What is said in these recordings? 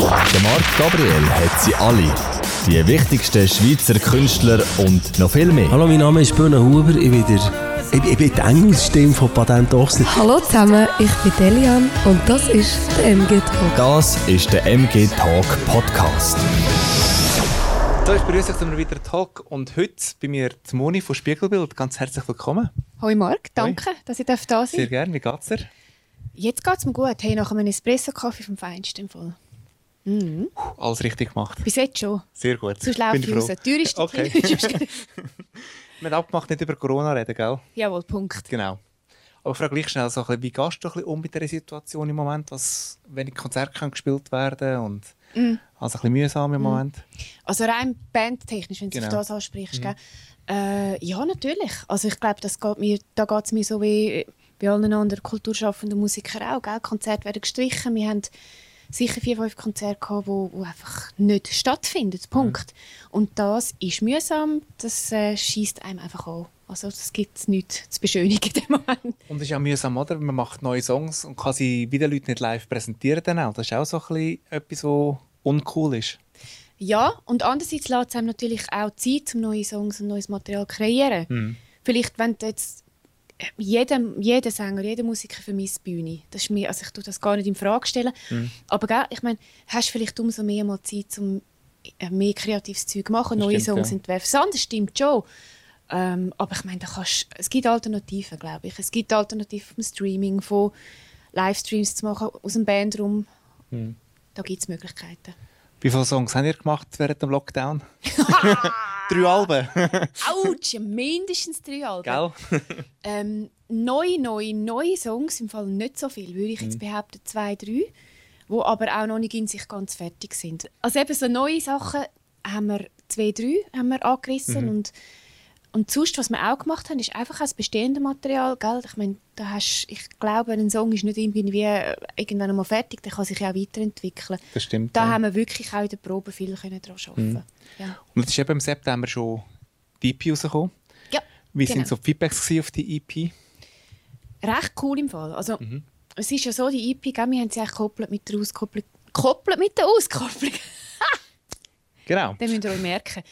Der Marc Gabriel hat sie alle. Die wichtigsten Schweizer Künstler und noch viel mehr. Hallo, mein Name ist Böhne Huber. Ich bin, der, ich, ich bin die Engelsstimme von Patent Ochsner. Hallo zusammen, ich bin Delian und das ist der MG Talk. Das ist der MG Talk Podcast. So, ich begrüße euch zu einem weiteren Talk und heute bei mir die Moni von Spiegelbild. Ganz herzlich willkommen. Hoi Marc, danke, dass ich da sein Sehr darf. gerne. Wie geht's dir? Jetzt geht es mir gut. Hey, nach einem Espresso-Kaffee vom Feinsten im Fall. Alles richtig gemacht. Bis jetzt schon. Sehr gut. Sonst laufe ich raus. Die Tür ist Okay. Wir haben abgemacht, nicht über Corona reden, gell? Jawohl, Punkt. Genau. Aber frag gleich schnell, so ein bisschen, wie gehst du ein bisschen um mit dieser Situation im Moment, was wenig Konzerte können gespielt werden und Mm. also ein bisschen mühsam im Moment? Also rein bandtechnisch, wenn du Genau. das ansprichst. gell? Äh, ja, natürlich. Also ich glaube, das geht mir, da geht es mir so wie bei allen anderen kulturschaffenden Musikern auch. Gell? Konzerte werden gestrichen. Wir haben sicher vier, fünf Konzerte gehabt, wo, wo einfach nicht stattfinden. Punkt. Und das ist mühsam. Das äh, schießt einem einfach an. Also das gibt es nichts zu beschönigen in dem Moment. Und es ist ja mühsam, oder? Man macht neue Songs und kann sie wieder Leuten nicht live präsentieren dann auch. Das ist auch so ein bisschen etwas, was uncool ist. Ja, und andererseits lässt es einem natürlich auch Zeit, um neue Songs und neues Material zu kreieren. Vielleicht, wenn du jetzt jeder, jeder Sänger, jeder Musiker vermisst die Bühne. Das ist mir, also ich tue das gar nicht in Frage stellen. Aber gell, ich meine, hast vielleicht umso mehr mal Zeit, um äh, mehr kreatives Zeug zu machen, Das neue stimmt, Songs ja. entwerfen. Das stimmt schon. Ähm, aber ich meine, kannst, es gibt Alternativen, glaube ich. Es gibt Alternativen vom Streaming, von Livestreams zu machen aus dem Bandraum. Da gibt es Möglichkeiten. Wie viele Songs habt ihr gemacht während dem Lockdown? Drei Alben, Autsch, ja, mindestens drei Alben. gell? Ähm, neue, neue, neue Songs, im Fall nicht so viel, würde ich Mhm. jetzt behaupten, zwei, drei, wo aber auch noch nicht in sich ganz fertig sind. Also eben so neue Sachen haben wir zwei, drei haben wir angerissen Mhm. und und sonst, was wir auch gemacht haben, ist einfach auch das bestehende Material. Gell? Ich, meine, da hast, ich glaube, ein Song ist nicht irgendwie äh, irgendwann einmal fertig, der kann sich ja auch weiterentwickeln. Das stimmt. Da ja. Mhm. haben wir wirklich auch in der Probe viel können daran arbeiten. Ja. Und es ist eben im September schon die EP rausgekommen. ja, Wie genau. sind so Feedbacks auf die EP? recht cool im Fall. Also, Mhm. es ist ja so, die EP, gell, wir haben sie eigentlich gekoppelt mit der Auskopplung. Gekoppelt mit der Auskopplung. Genau. Das müsst ihr euch merken.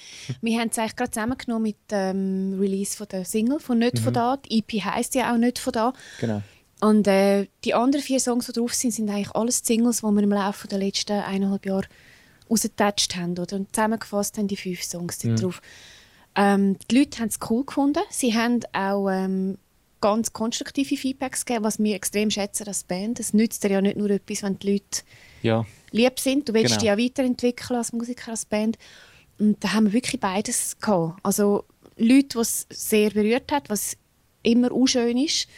Wir haben es eigentlich gerade zusammengenommen mit dem Release von der Single von «Nicht von da». Die EP heisst ja auch «Nicht von da». genau. Und äh, die anderen vier Songs, die drauf sind, sind eigentlich alles Singles, die wir im Laufe der letzten eineinhalb Jahre rausgetatscht haben. Oder? Und zusammengefasst haben die fünf Songs dort drauf. Ähm, die Leute haben es cool gefunden. Sie haben auch ähm, ganz konstruktive Feedbacks gegeben, was wir extrem schätzen als Band. Es nützt dir ja nicht nur etwas, wenn die Leute Ja. Lieb sind. Du willst Genau. dich ja weiterentwickeln als Musiker, als Band. Und da haben wir wirklich beides gehabt. Also Leute, die es sehr berührt hat, was immer auch schön ist.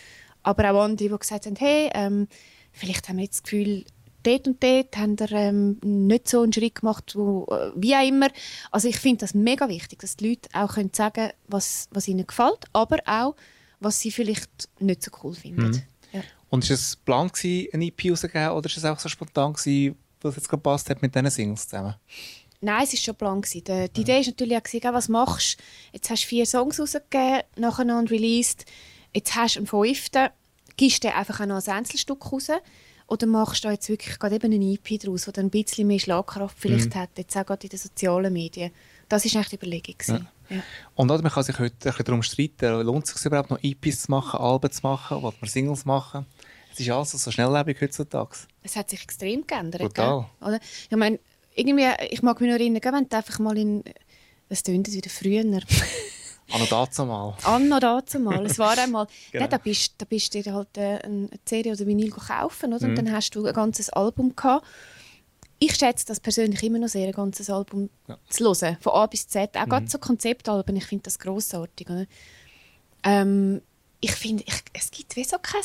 Aber auch andere, die gesagt haben, hey, ähm, vielleicht haben wir jetzt das Gefühl, dort und dort haben wir ähm, nicht so einen Schritt gemacht, wo, äh, wie auch immer. Also ich finde das mega wichtig, dass die Leute auch können sagen was, was ihnen gefällt, aber auch, was sie vielleicht nicht so cool finden. Mhm. Ja. Und ist es geplant, eine EP rauszugeben oder ist es auch so spontan, gewesen, es jetzt gerade passt hat mit diesen Singles zusammen? Nein, es war schon Plan. gewesen. Die, die Idee war natürlich auch, was machst du? Jetzt hast du vier Songs rausgegeben, nacheinander released. Jetzt hast du einen fünften. Gibst du einfach auch noch ein Einzelstück raus? Oder machst du da jetzt wirklich gerade eben eine EP daraus, die dann ein bisschen mehr Schlagkraft vielleicht hat, jetzt auch gerade in den sozialen Medien? Das war eigentlich die Überlegung. gewesen. Ja. Und oder, man kann sich heute ein bisschen darum streiten, lohnt es sich überhaupt noch EPs zu machen, Alben zu machen, will man Singles machen? Es ist alles so schnelllebig heutzutage. Es hat sich extrem geändert. Total. Oder? Ich meine, irgendwie, ich mag mich noch erinnern, wenn du einfach mal in... Was tönt das wieder früher? Anno dazu mal. Anno dazu mal. Es war einmal, Genau. ja, da bist, da bist du dir halt äh, eine CD oder Vinyl kaufen, oder? Mhm. Und dann hast du ein ganzes Album gehabt. Ich schätze das persönlich immer noch sehr, ein ganzes Album zu hören, von A bis Z. Auch Mhm. gerade so Konzeptalben, ich finde das grossartig. Ähm, ich finde, es gibt wie so kein,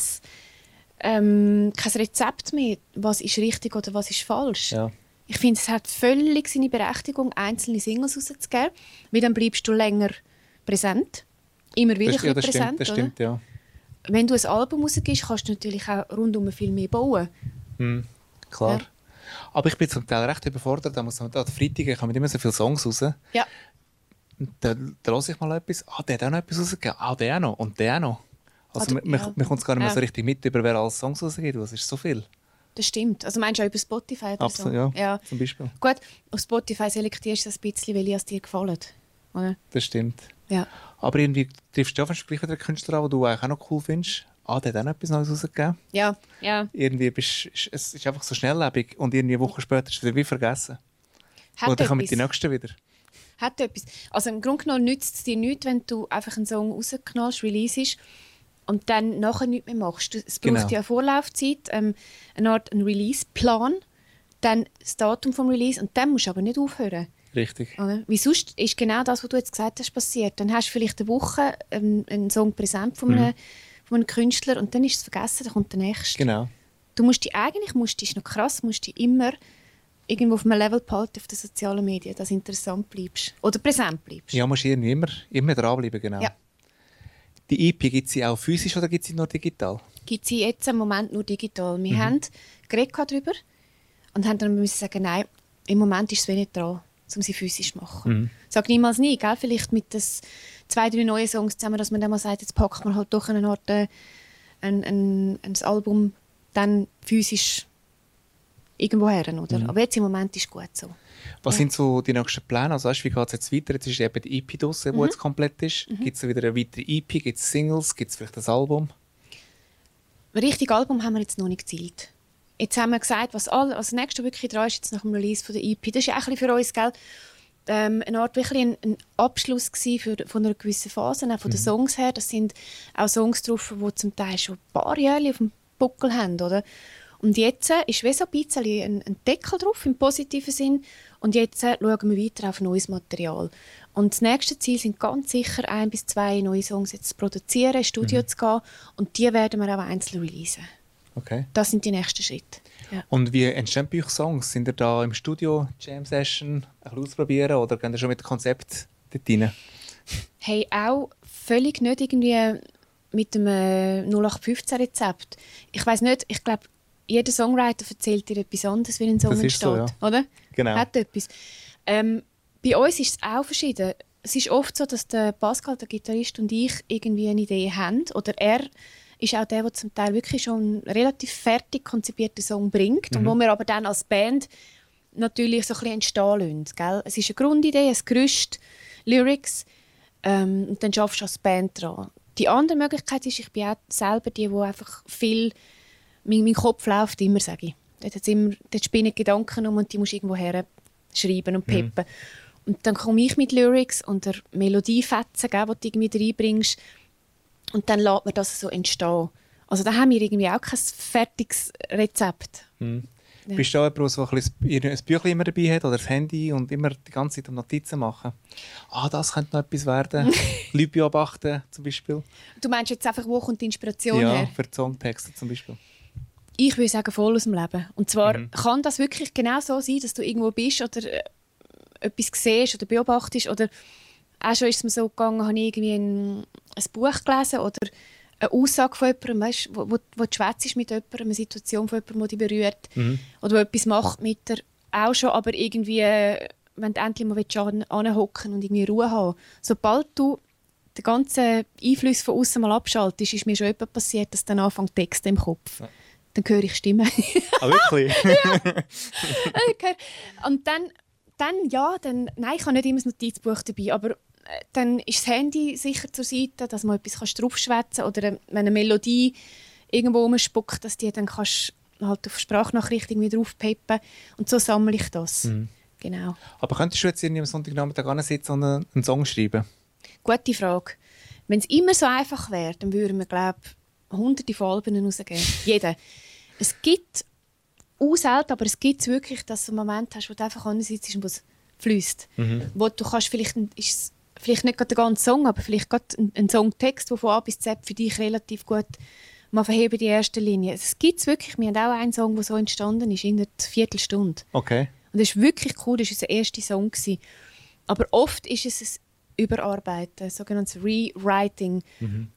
ähm, kein Rezept mehr, was ist richtig oder was ist falsch. Ja. Ich finde, es hat völlig seine Berechtigung, einzelne Singles rauszugeben, weil dann bleibst du länger präsent. Immer wieder Das, ja, das bisschen stimmt, präsent. das oder? stimmt, ja. Wenn du ein Album rausgibst, kannst du natürlich auch rundum viel mehr bauen. Klar. Ja. Aber ich bin zum Teil recht überfordert. Da muss man, an Freitag kommen immer so viele Songs raus. Ja. Und Da, da höre ich mal etwas. Ah, der hat auch noch etwas rausgegeben. Ah, der auch noch. Und der auch noch. Also, du- mir, ja. mir kommt es gar nicht mehr Ja. so richtig mit, über wer alles Songs rausgeht. Das ist so viel. das stimmt. Also meinst du auch über Spotify oder Absolut, so? ja. Zum Beispiel. Gut, auf Spotify selektierst du das ein bisschen, welche es dir gefallen. Oder? Das stimmt. Ja. Aber irgendwie triffst du ja fast gleich wieder einen Künstler an, den du eigentlich auch noch cool findest. Ah, der hat auch noch etwas Neues rausgegeben. Ja, ja. Irgendwie bist, ist, es ist einfach so schnelllebig und irgendwie eine Woche später ist es wieder wie vergessen. Hat und dann kommen die nächsten wieder. Hat etwas. Also im Grunde genommen nützt es dir nichts, wenn du einfach einen Song rausknallst, releaseist und dann nachher nichts mehr machst. Es braucht Genau. ja eine Vorlaufzeit, ähm, eine Art einen Release-Plan, dann das Datum vom Release und dann musst du aber nicht aufhören. Richtig. Oder? Wie sonst ist genau das, was du jetzt gesagt hast, passiert. Dann hast du vielleicht eine Woche ähm, einen Song präsent von einem, von einem Künstler und dann ist es vergessen, dann kommt der nächste. Genau. Du musst dich eigentlich, musst dich, ist noch krass, musst dich immer irgendwo auf einem Level behalten auf den sozialen Medien, dass du interessant bleibst. Oder präsent bleibst. Ja, musst irgendwie immer, immer dranbleiben, genau. Ja. Die EP, gibt sie auch physisch oder gibt sie nur digital? Gibt sie jetzt im Moment nur digital. Mhm. Wir haben geredet darüber und haben dann müssen sagen, nein, im Moment ist es wenig dran, um sie physisch zu machen. Mhm. Sag niemals nie, gell? vielleicht mit das zwei, drei neuen Songs zusammen, dass man dann mal sagt, jetzt packt man halt doch eine Art äh, ein, ein, ein Album dann physisch irgendwo her, oder? Mhm. Aber jetzt im Moment ist gut so. Was Ja. sind so die nächsten Pläne? Also, weißt, wie geht es jetzt weiter? Jetzt ist eben die EP draussen, die Mhm. jetzt komplett ist. Gibt es wieder eine weitere EP? Gibt es Singles? Gibt es vielleicht ein Album? Ein richtiges Album haben wir jetzt noch nicht gezielt. Jetzt haben wir gesagt, was, all, was nächste wirklich dran ist, jetzt nach dem Release von der EP. Das ist ja auch ein für uns, gell? Ähm, eine Art wirklich ein, ein Abschluss für, von einer gewissen Phase, auch von den Songs her. Das sind auch Songs drauf, die zum Teil schon ein paar Jahre auf dem Buckel haben, oder? Und jetzt ist wie so ein bisschen ein, ein Deckel drauf, im positiven Sinn. Und jetzt schauen wir weiter auf neues Material. Und das nächste Ziel sind ganz sicher ein bis zwei neue Songs jetzt zu produzieren, ins Studio zu gehen. Und die werden wir auch einzeln releasen. Okay. Das sind die nächsten Schritte. Ja. Und wie entstehen bei euch Songs? Sind ihr da im Studio, Jam Session, ein bisschen ausprobieren oder gehen ihr schon mit dem Konzept dort rein? Hey, auch völlig nicht irgendwie mit dem äh, 0815-Rezept. Ich weiß nicht, ich glaube, jeder Songwriter erzählt dir etwas anderes, wie ein Song Das entsteht. so, ja. Oder? Genau. Hat etwas. Ähm, bei uns ist es auch verschieden. Es ist oft so, dass der Pascal, der Gitarrist, und ich irgendwie eine Idee haben. Oder er ist auch der, der zum Teil wirklich schon einen relativ fertig konzipierten Song bringt. Mhm. Und wo wir aber dann als Band natürlich so ein bisschen entstehen lassen. Gell? Es ist eine Grundidee, ein Gerüst, Lyrics. Ähm, und dann schaffst du als Band dran. Die andere Möglichkeit ist, ich bin auch selber die, die einfach viel... Mein, mein Kopf läuft immer, sage ich. Dort, hat's immer, dort spinnen Gedanken um und die musst du irgendwo her schreiben und peppen. Und dann komme ich mit Lyrics und der Melodiefetzen, die du irgendwie reinbringst. Und dann lässt man das so entstehen. Also da haben wir irgendwie auch kein fertiges Rezept. Ja. Bist du auch jemand, der ein, bisschen ein Büchlein immer dabei hat oder das Handy und immer die ganze Zeit Notizen machen? Ah, das könnte noch etwas werden. Leute beobachten zum Beispiel. Du meinst jetzt einfach, wo kommt die Inspiration ja, her? für die Songtexte zum Beispiel. Ich würde sagen, voll aus dem Leben. Und zwar kann das wirklich genau so sein, dass du irgendwo bist oder äh, etwas siehst oder beobachtest. Oder auch schon ist es mir so gegangen, habe ich irgendwie ein, ein Buch gelesen oder eine Aussage von jemandem, weißt, wo, wo, wo du schwätzt mit jemandem, eine Situation von jemandem, die dich berührt. Oder wo etwas macht mit dir. Auch schon, aber irgendwie, äh, wenn du endlich mal willst, an- anhocken und irgendwie Ruhe haben Sobald du den ganzen Einfluss von außen mal abschaltest, ist mir schon etwas passiert, dass dann anfängt Texte im Kopf. Dann höre ich Stimmen. Ah, wirklich? Okay. Und dann, dann, ja, dann, nein, ich habe nicht immer das Notizbuch dabei, aber äh, dann ist das Handy sicher zur Seite, dass man etwas kannst draufschwätzen oder äh, wenn eine Melodie irgendwo rumspuckt, dass die dann kannst halt auf Sprachnachricht irgendwie draufpeppen und so sammle ich das. Genau. Aber könntest du jetzt irgendwie am Sonntagnachmittag sitzen und einen, einen Song schreiben? Gute Frage. Wenn es immer so einfach wäre, dann würden wir, glaube ich, hunderte von Alben rausgeben. Jeder. Es gibt, selten, aber es gibt wirklich, dass du einen Moment hast, wo du einfach sitzt und es fließt. Wo du kannst, vielleicht ist vielleicht nicht gerade der ganze Song, aber vielleicht gerade ein, ein Songtext, der von A bis Z für dich relativ gut mal verheben die erste Linie. Es gibt wirklich. Wir haben auch einen Song, der so entstanden ist, in einer Viertelstunde. Okay. Und das ist wirklich cool, das war unser erster Song. Gewesen. Aber oft ist es ein Überarbeiten, sogenanntes Rewriting.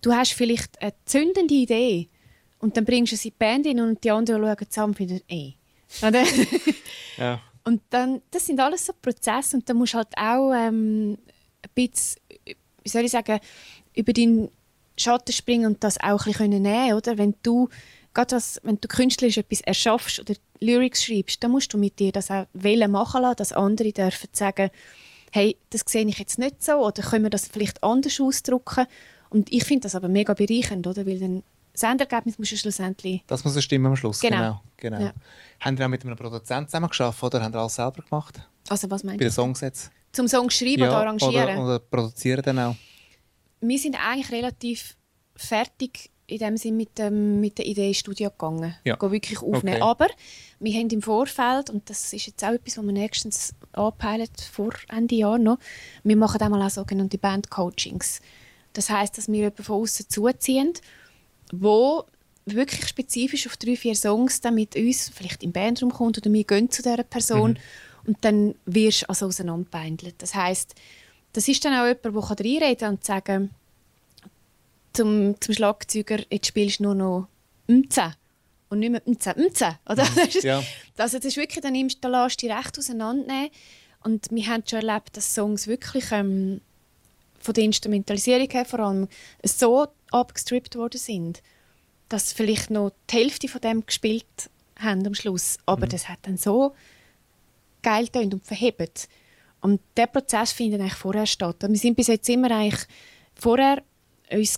Du hast vielleicht eine zündende Idee und dann bringst du sie in die Band hin und die anderen schauen zusammen und finden, ey. Oder? Ja. und dann, das sind alles so Prozesse und dann musst du halt auch ähm, ein bisschen, wie soll ich sagen, über deinen Schatten springen und das auch ein bisschen nehmen können, oder? Wenn du gerade als, wenn du künstlerisch etwas erschaffst oder Lyrics schreibst, dann musst du mit dir das auch wählen machen lassen, dass andere dürfen sagen, hey, das sehe ich jetzt nicht so oder können wir das vielleicht anders ausdrücken. Und ich finde das aber mega bereichernd, oder? Weil dann das Endergebnis muss ja schlussendlich... Das muss ja stimmen am Schluss. Genau. genau. genau. Ja. Haben ihr auch mit einem Produzenten zusammen geschafft oder haben ihr alles selber gemacht? Also was meinst Bei den du? Songs jetzt? Zum Song schreiben oder arrangieren? Oder, oder produzieren dann auch? wir sind eigentlich relativ fertig in dem Sinne mit, dem, mit der Idee ins Studio gegangen. Ja. Gehen wirklich aufnehmen. Okay. Aber wir haben im Vorfeld, und das ist jetzt auch etwas, was wir nächstens anpeilen, vor Ende Jahr noch, wir machen einmal auch sogenannte Band-Coachings. Das heißt, dass wir jemanden von außen zuziehen, wo wirklich spezifisch auf drei, vier Songs dann mit uns vielleicht im Bandraum kommt oder wir gehen zu dieser Person und dann wirst du also auseinanderbeindelt. Das heißt, das ist dann auch jemand, der reinreden kann und sagen zum, zum Schlagzeuger, jetzt spielst du nur noch «Mze» und nicht mehr «Mze», «Mze», oder? Das ist- Ja. Also das ist wirklich, dann nimmst du, lässt die recht auseinandernehmen und wir haben schon erlebt, dass Songs wirklich ähm, von der Instrumentalisierung her vor allem so abgestrippt worden sind, dass vielleicht noch die Hälfte von dem gespielt haben am Schluss. Aber das hat dann so geil tönt und verhebt. Und der Prozess findet eigentlich vorher statt. Wir sind bis jetzt immer eigentlich vorher uns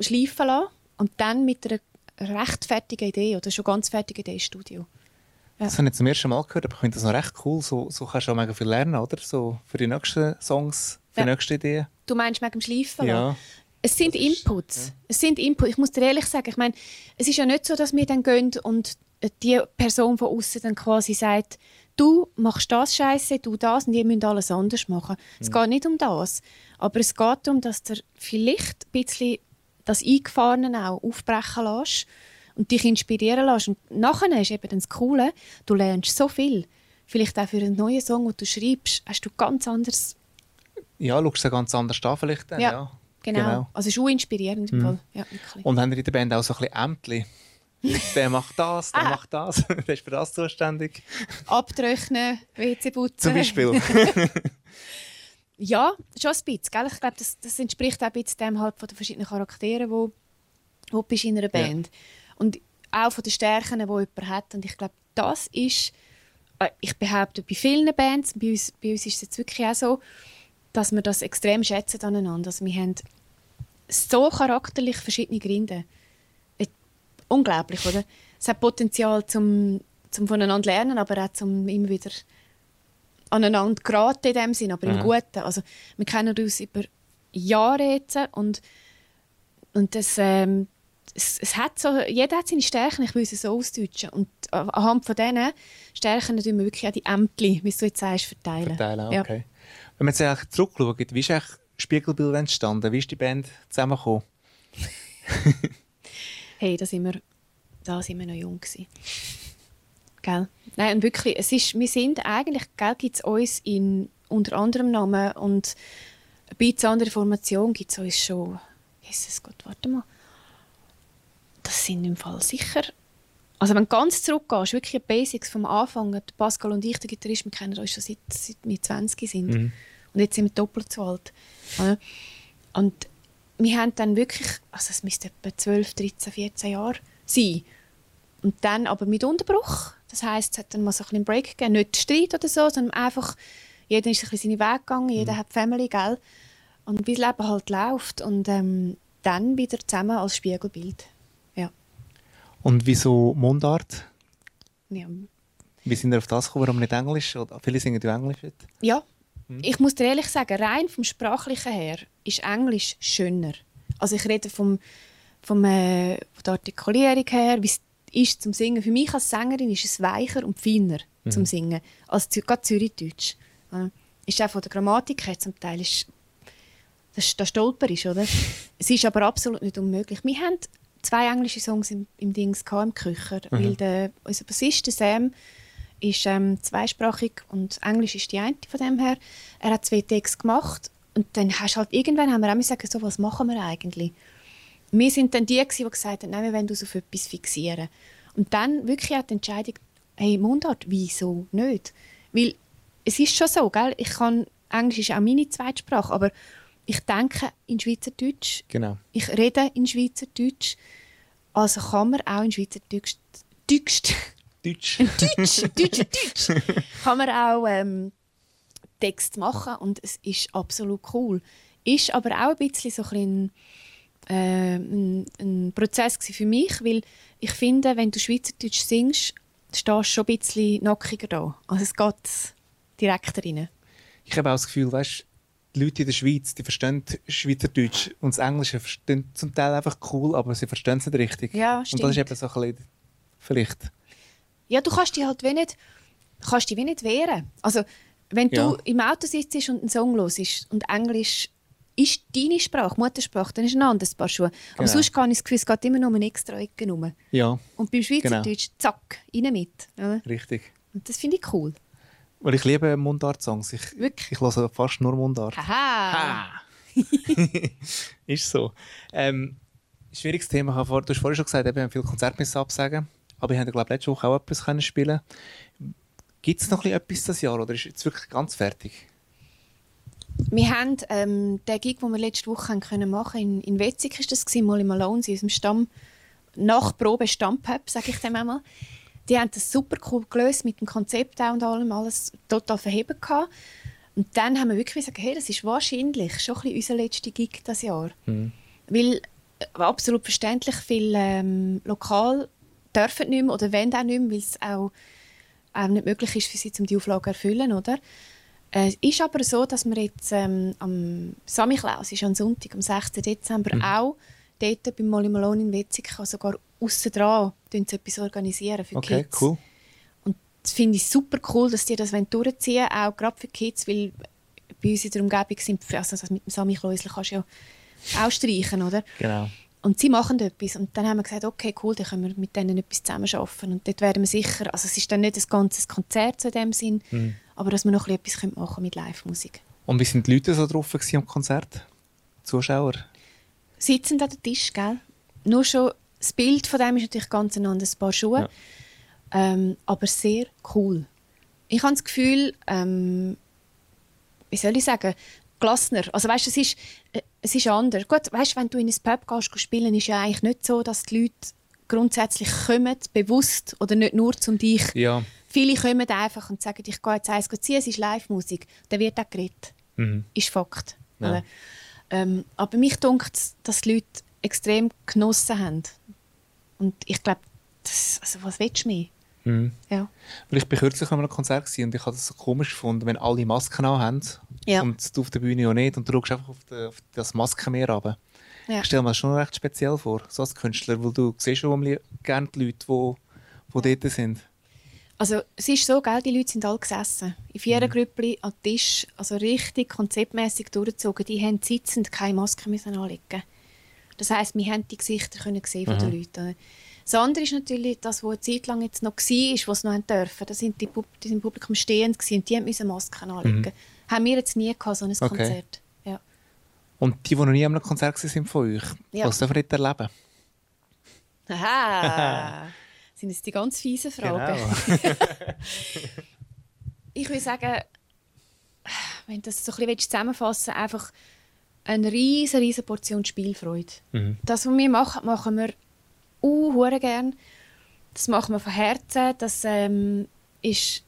schleifen lassen und dann mit einer recht fertigen Idee oder schon ganz fertigen Idee ins Studio. Das habe ich zum ersten Mal gehört, aber ich finde das noch recht cool. So, so kannst du auch mega viel lernen, oder? So für die nächsten Songs, für die Ja. nächsten Ideen. Du meinst wegen dem Schleifen Ja. Es sind Inputs. Es sind Inputs. Ich muss dir ehrlich sagen, ich meine, es ist ja nicht so, dass wir dann gehen und die Person von außen dann quasi sagt, du machst das Scheiße, du das und ihr müsst alles anders machen. Es geht nicht um das. Aber es geht darum, dass du vielleicht ein bisschen das Eingefahrene auch aufbrechen lässt und dich inspirieren lässt. Und nachher ist eben das Coole, du lernst so viel. Vielleicht auch für einen neuen Song, den du schreibst, hast du ganz anderes Ja, schaust du ganz anders an vielleicht dann, ja. ja, genau. Also es ist auch inspirierend. Fall. Ja. Und haben ihr in der Band auch so ein bisschen Ämtli? der macht das, der Ah. macht das, der ist für das zuständig. Abtrocknen, WC putzen. Zum Beispiel. Ja, schon ein bisschen. Gell? Ich glaube, das, das entspricht auch ein bisschen dem halt von den verschiedenen Charakteren, wo, wo du bist in einer Band. Und auch von den Stärken, die jemand hat. Und ich glaube, das ist, äh, ich behaupte, bei vielen Bands, bei uns, bei uns ist es jetzt wirklich auch so, dass wir das extrem schätzen aneinander. Also wir haben so charakterlich verschiedene Gründe. Äh, Unglaublich, oder? Es hat Potenzial zum, zum voneinander lernen, aber auch zum immer wieder aneinander geraten in dem Sinn, aber im Mhm. Guten. Also wir kennen uns über Jahre jetzt und, und das, ähm, es, es hat so, jeder hat seine Stärken, ich will es so ausdeutschen. Und anhand von diesen Stärken tun wir wirklich auch die Ämter, wie du jetzt sagst, verteilen. Verteilen, Ja. Wenn man jetzt zurückschaut, wie ist eigentlich Spiegelbild entstanden? Wie ist die Band zusammengekommen? Hey, da sind wir, da sind wir noch jung gewesen. Gell? Nein, und wirklich, es ist, wir sind eigentlich, gell, gibt es uns in unter anderem Namen und ein bisschen andere Formation gibt es uns schon, Jesus Gott, warte mal, das sind im Fall sicher, also wenn du ganz zurückgehst, wirklich die Basics vom Anfang, Pascal und ich, der Gitarrist, wir kennen uns schon seit, seit wir 20 sind Mhm. und jetzt sind wir doppelt so alt. Und wir haben dann wirklich, also es müsste etwa 12, 13, 14 Jahre sein. Und dann aber mit Unterbruch. Das heisst, es hat dann mal so ein bisschen einen Break gegeben. Nicht Streit oder so, sondern einfach, jeder ist ein bisschen seinen Weg gegangen, jeder hat Family, gell? Und wie das Leben halt läuft. Und ähm, dann wieder zusammen als Spiegelbild. Und wieso Mundart? Ja. Wie sind ihr auf das gekommen? Warum nicht Englisch? Oder viele singen ja Englisch heute. Ja, ich muss dir ehrlich sagen, rein vom Sprachlichen her ist Englisch schöner. Also ich rede vom, vom, äh, von der Artikulierung her, wie es ist zum Singen. Für mich als Sängerin ist es weicher und feiner zum Singen als gerade Zürichdeutsch. Ja. Ist auch von der Grammatik her zum Teil ist, das, das stolper ist, oder? es ist aber absolut nicht unmöglich. Wir haben zwei englische Songs im, im Dings gehabt, im Kücher, weil der, unser Bassist der Sam ist ähm, zweisprachig und Englisch ist die eine von dem her. Er hat zwei Texte gemacht und dann hast halt irgendwann haben wir auch gesagt, so was machen wir eigentlich. Wir sind dann die gewesen, die gesagt haben, nein, wir wollen uns auf etwas fixieren. Und dann wirklich auch die Entscheidung, hey Mundart, wieso nicht? Weil es ist schon so, gell? Ich kann Englisch ist auch meine Zweitsprache, aber ich denke in Schweizerdeutsch Genau. ich rede in Schweizerdeutsch Also kann man auch in Schweizerdeutsch Deutsch, Deutsch. Deutsch, Deutsch, Deutsch, kann man auch ähm, Text machen und es ist absolut cool. Ist aber auch ein bisschen so ein, äh, ein, ein Prozess für mich, weil ich finde, wenn du Schweizerdeutsch singst, stehst du schon ein bisschen nackiger da. Also es geht direkt rein. Ich habe auch das Gefühl, weißt, die Leute in der Schweiz, die verstehen Schweizerdeutsch und das Englische verstehen zum Teil einfach cool, aber sie verstehen es nicht richtig. Ja, Und stimmt. das ist eben so ein bisschen, vielleicht. Ja, du kannst dich halt wie nicht, kannst dich wie nicht wehren. Also, wenn Ja. du im Auto sitzt und einen Song hörst und Englisch ist deine Sprache, Muttersprache, dann ist ein anderes Paar Schuhe. Aber Genau. sonst kann ich das Gefühl, es geht immer nur um eine extra Ecke rum. Ja, Und beim Schweizerdeutsch, Genau. zack, rein mit. Oder? richtig. Und das finde ich cool. Weil ich liebe Mundart-Songs. Ich, Wirklich? ich höre fast nur Mundart. Haha! ist so. Ähm, schwieriges Thema. Du hast vorhin schon gesagt, wir haben viele Konzerte müssen absagen. Aber ich habe, glaube letzte Woche auch etwas können spielen. Gibt es noch ein bisschen etwas dieses Jahr oder ist jetzt wirklich ganz fertig? Wir haben ähm, den Gig, den wir letzte Woche haben können machen in, in Wetzig, ist das gewesen, mal im Malone, in unserem Stamm, Nachprobe Stammpub, sage ich dem einmal. Die haben das super cool gelöst mit dem Konzept auch und allem, alles total verheben gehabt. Und dann haben wir wirklich gesagt, hey, das ist wahrscheinlich schon ein bisschen unser letzter Gig dieses Jahr. Weil äh, absolut verständlich viele ähm, Lokal dürfen nicht mehr oder wollen auch nicht mehr, weil es auch, auch nicht möglich ist für sie, um die Auflage zu erfüllen, oder? Äh, Es ist aber so, dass wir jetzt ähm, am Samichlaus, ist am Sonntag, am 6. Dezember, auch dort beim Molly Malone in Wetzig, sogar aussen dran sie etwas organisieren für Okay, Kids. cool. Und das finde ich super cool, dass die das durchziehen wollen, auch gerade für Kids, weil bei uns in der Umgebung sind, also das mit dem Samichlausel kannst du ja auch streichen, oder? Genau. Und sie machen etwas. Und dann haben wir gesagt, okay, cool, dann können wir mit denen etwas zusammen arbeiten. Und dort werden wir sicher, also es ist dann nicht ein ganzes Konzert so in dem Sinn, Mhm. aber dass wir noch ein bisschen etwas machen können mit Live-Musik. Und wie sind die Leute so drauf am Konzert? Zuschauer? Sitzend an der Tisch, gell? Nur schon das Bild von dem ist natürlich ganz ein anderes Paar Schuhe. Ja. Ähm, aber sehr cool. Ich habe das Gefühl, ähm, wie soll ich sagen, gelassener. Also weißt, es ist, äh, es ist anders. Gut, weißt, wenn du in ein Pub gehst, spielen, ist ja eigentlich nicht so, dass die Leute grundsätzlich kommen, bewusst oder nicht nur zum dich. Ja. Viele kommen einfach und sagen, ich gehe jetzt eins ziehen, es ist Live-Musik. Dann wird auch geredet. Mhm. Ist Fakt. Ja. Ähm, aber mich dunkt dass die Leute extrem genossen haben. Und ich glaube, also, was willst du mehr? Mhm. Ja. Weil ich bin kürzlich an einem Konzert und ich habe das so komisch gefunden, wenn alle Masken haben Ja. und du auf der Bühne ja nicht und du schaust einfach auf, die, auf das Maskenmeer runter. Ja. Ich stelle mir das schon recht speziell vor, so als Künstler, weil du siehst schon gerne die Leute, die, die dort sind. Also es ist so, gell, die Leute sind alle gesessen. In vier Mhm. Grüppli am Tisch, also richtig konzeptmäßig durchgezogen. Die haben sitzend keine Maske müssen anlegen. Das heisst, wir haben die Gesichter können sehen von den Leuten. Das andere ist natürlich, das, was eine Zeit lang jetzt noch war, was noch haben dürfen. Da sind die, Pub die sind im Publikum stehend und die haben müssen Masken anlegen. Haben wir jetzt nie gehabt, so ein Mhm. Okay. Konzert. Ja. Und die, die noch nie an einem Konzert waren, sind von euch. Ja. Was dürfen dort erleben? Aha! sind jetzt die ganz fiesen Fragen. Genau. ich würde sagen, wenn du das so ein bisschen zusammenfassen willst, einfach eine riesen, riesen Portion Spielfreude. Mhm. Das, was wir machen, machen wir uh, hure gern. Das machen wir von Herzen. Das ähm, ist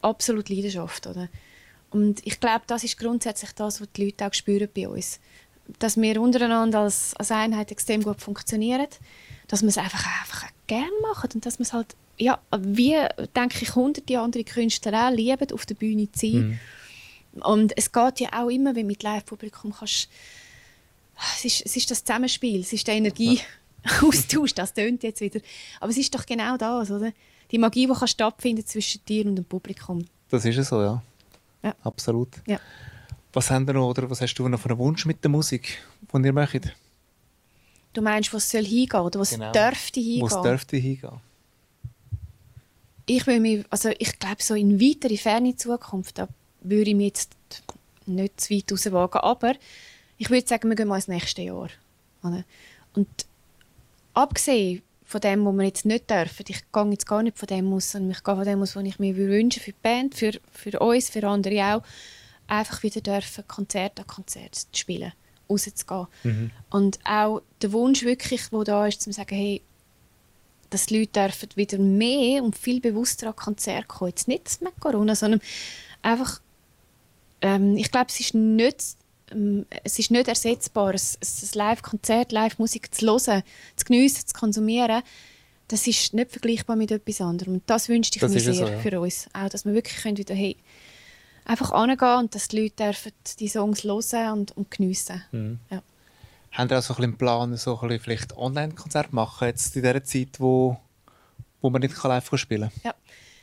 absolut Leidenschaft. Oder? Und ich glaube, das ist grundsätzlich das, was die Leute auch spüren bei uns. Dass wir untereinander als, als Einheit extrem gut funktionieren. Dass wir es einfach, einfach gerne machen. Und dass wir es halt, ja, wie, denke ich, hunderte andere Künstler auch lieben, auf der Bühne zu sein. Und es geht ja auch immer, wenn mit Live-Publikum kannst. Es ist, es ist das Zusammenspiel, es ist der Energieaustausch, das tönt jetzt wieder. Aber es ist doch genau das, oder? Die Magie, die kann stattfinden zwischen dir und dem Publikum. Das ist es so, ja. Ja. Absolut. Ja. Was, haben noch, oder was hast du noch für einen Wunsch mit der Musik, den ihr möchtet? Du meinst, was soll hingehen oder was Genau. dürfte hingehen? Wo es dürfte hingehen? ich will mich, also ich glaube so in weitere ferne Zukunft, würde ich mich jetzt nicht zu weit rauswagen, aber ich würde sagen, wir gehen mal ins nächste Jahr. Und abgesehen von dem, was wir jetzt nicht dürfen, ich gehe jetzt gar nicht von dem aus, sondern ich gehe von dem aus, was ich mir wünsche für die Band, für, für uns, für andere auch, einfach wieder dürfen, Konzert an Konzert zu spielen. rauszugehen. Und auch der Wunsch wirklich, wo da ist, zu sagen, hey, dass die Leute dürfen wieder mehr und viel bewusster an Konzerte kommen. Jetzt nicht mit Corona, sondern einfach, ähm, ich glaube, es ist nicht ähm, es ist nicht ersetzbar, ein, ein Live-Konzert, Live-Musik zu hören, zu geniessen, zu konsumieren. Das ist nicht vergleichbar mit etwas anderem. Und das wünschte ich Das mir sehr so, ja. für uns. Auch, dass wir wirklich können wieder hey, einfach angehen und dass die Leute dürfen die Songs hören und, und geniessen. Mhm. Ja. Haben ihr auch so ein bisschen Plan, so ein bisschen vielleicht Online-Konzert machen, jetzt in dieser Zeit, wo, wo man nicht live spielen kann? Ja.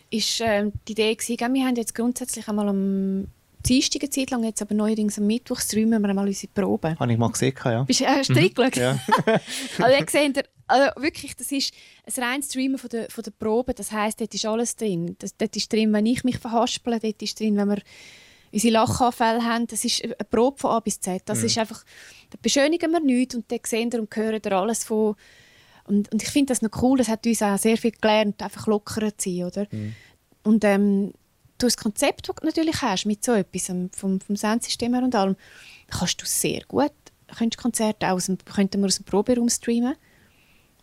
Ist ähm, die Idee gewesen, wir haben jetzt grundsätzlich einmal am Dienstag eine Zeit lang, jetzt aber neuerdings am Mittwoch streamen wir einmal unsere Proben. Habe ich mal gesehen, ja. Bist, hast du reingeschaut? Ja. Also, ihr seht, also wirklich, das ist ein reines Streamen von der, von der Probe. Das heisst, dort ist alles drin. Das, dort ist drin, wenn ich mich verhaspele, dort ist drin, wenn wir unsere Lachanfälle haben. Das ist eine Probe von A bis Z. Das ist einfach, da beschönigen wir nichts und dann sehen und hören ihr alles von... Und, und ich finde das noch cool, das hat uns auch sehr viel gelernt, einfach lockerer zu sein, oder? Und ähm, durch das Konzept, das du natürlich hast, mit so etwas, ähm, vom, vom Soundsystem her und allem, kannst du sehr gut, könntest Konzerte aus dem, könnten wir aus dem Proberaum streamen.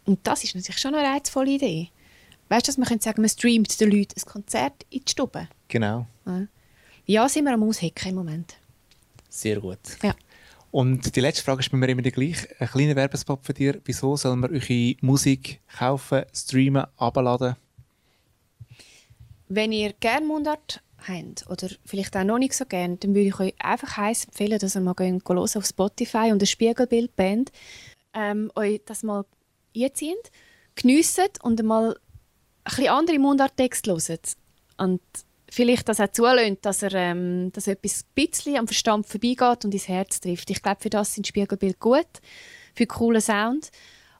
Und das ist natürlich schon eine reizvolle Idee. Weißt du, dass man könnte sagen, man streamt den Leuten ein Konzert in die Stube. Genau. Ja, ja sind wir am Aushecken im Moment. Sehr gut. Ja. Und die letzte Frage ist bei mir immer die gleiche. Ein kleiner Werbespot für dich. Wieso soll man eure Musik kaufen, streamen, abladen? Wenn ihr gerne Mundart habt oder vielleicht auch noch nicht so gerne, dann würde ich euch einfach heiß empfehlen, dass ihr mal gehen, auf Spotify und eine Spiegelbildband ähm, euch das mal einzieht, geniesst und mal ein bisschen andere Mundarttexte hört. Und vielleicht das auch zulässt, dass er ähm, dass etwas ein bisschen am Verstand vorbeigeht und ins Herz trifft. Ich glaube, für das sind Spiegelbild gut, für coolen Sound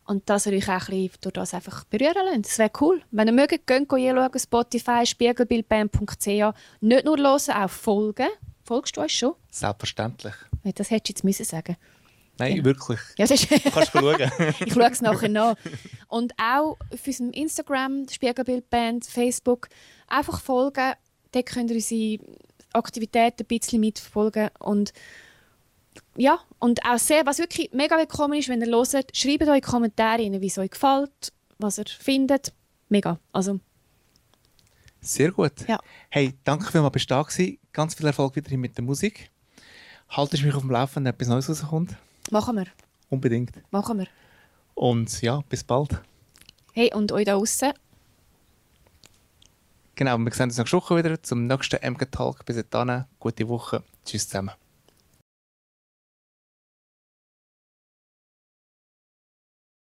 und dass ihr euch auch ein bisschen durch das einfach berühren lasst. Das wäre cool. Wenn ihr mögt, geht anschauen, Spotify, spiegelbildband.ch. Nicht nur hören, auch folgen. Folgst du uns schon? Selbstverständlich. Das hättest du jetzt müssen sagen Nein, Ja. wirklich. ja, das ist Du kannst schauen. ich schaue es nachher nach. Und auch auf unserem Instagram, Spiegelbildband, Facebook, einfach folgen. Dort könnt ihr unsere Aktivitäten ein bisschen mitverfolgen. Und ja, und auch sehr, was wirklich mega willkommen ist, wenn ihr hört, schreibt eure Kommentare rein, wie es euch gefällt, was ihr findet. Mega. Also, Sehr gut. Ja. Hey, danke vielmals, bist du da gewesen. Ganz viel Erfolg weiterhin mit der Musik. Haltest mich auf dem Laufenden, wenn etwas Neues rauskommt? machen wir. Unbedingt. Machen wir. Und ja, bis bald. Hey, und euch da draußen, Genau, wir sehen uns nächste Woche wieder zum nächsten MG Talk. Bis dann, gute Woche. Tschüss zusammen.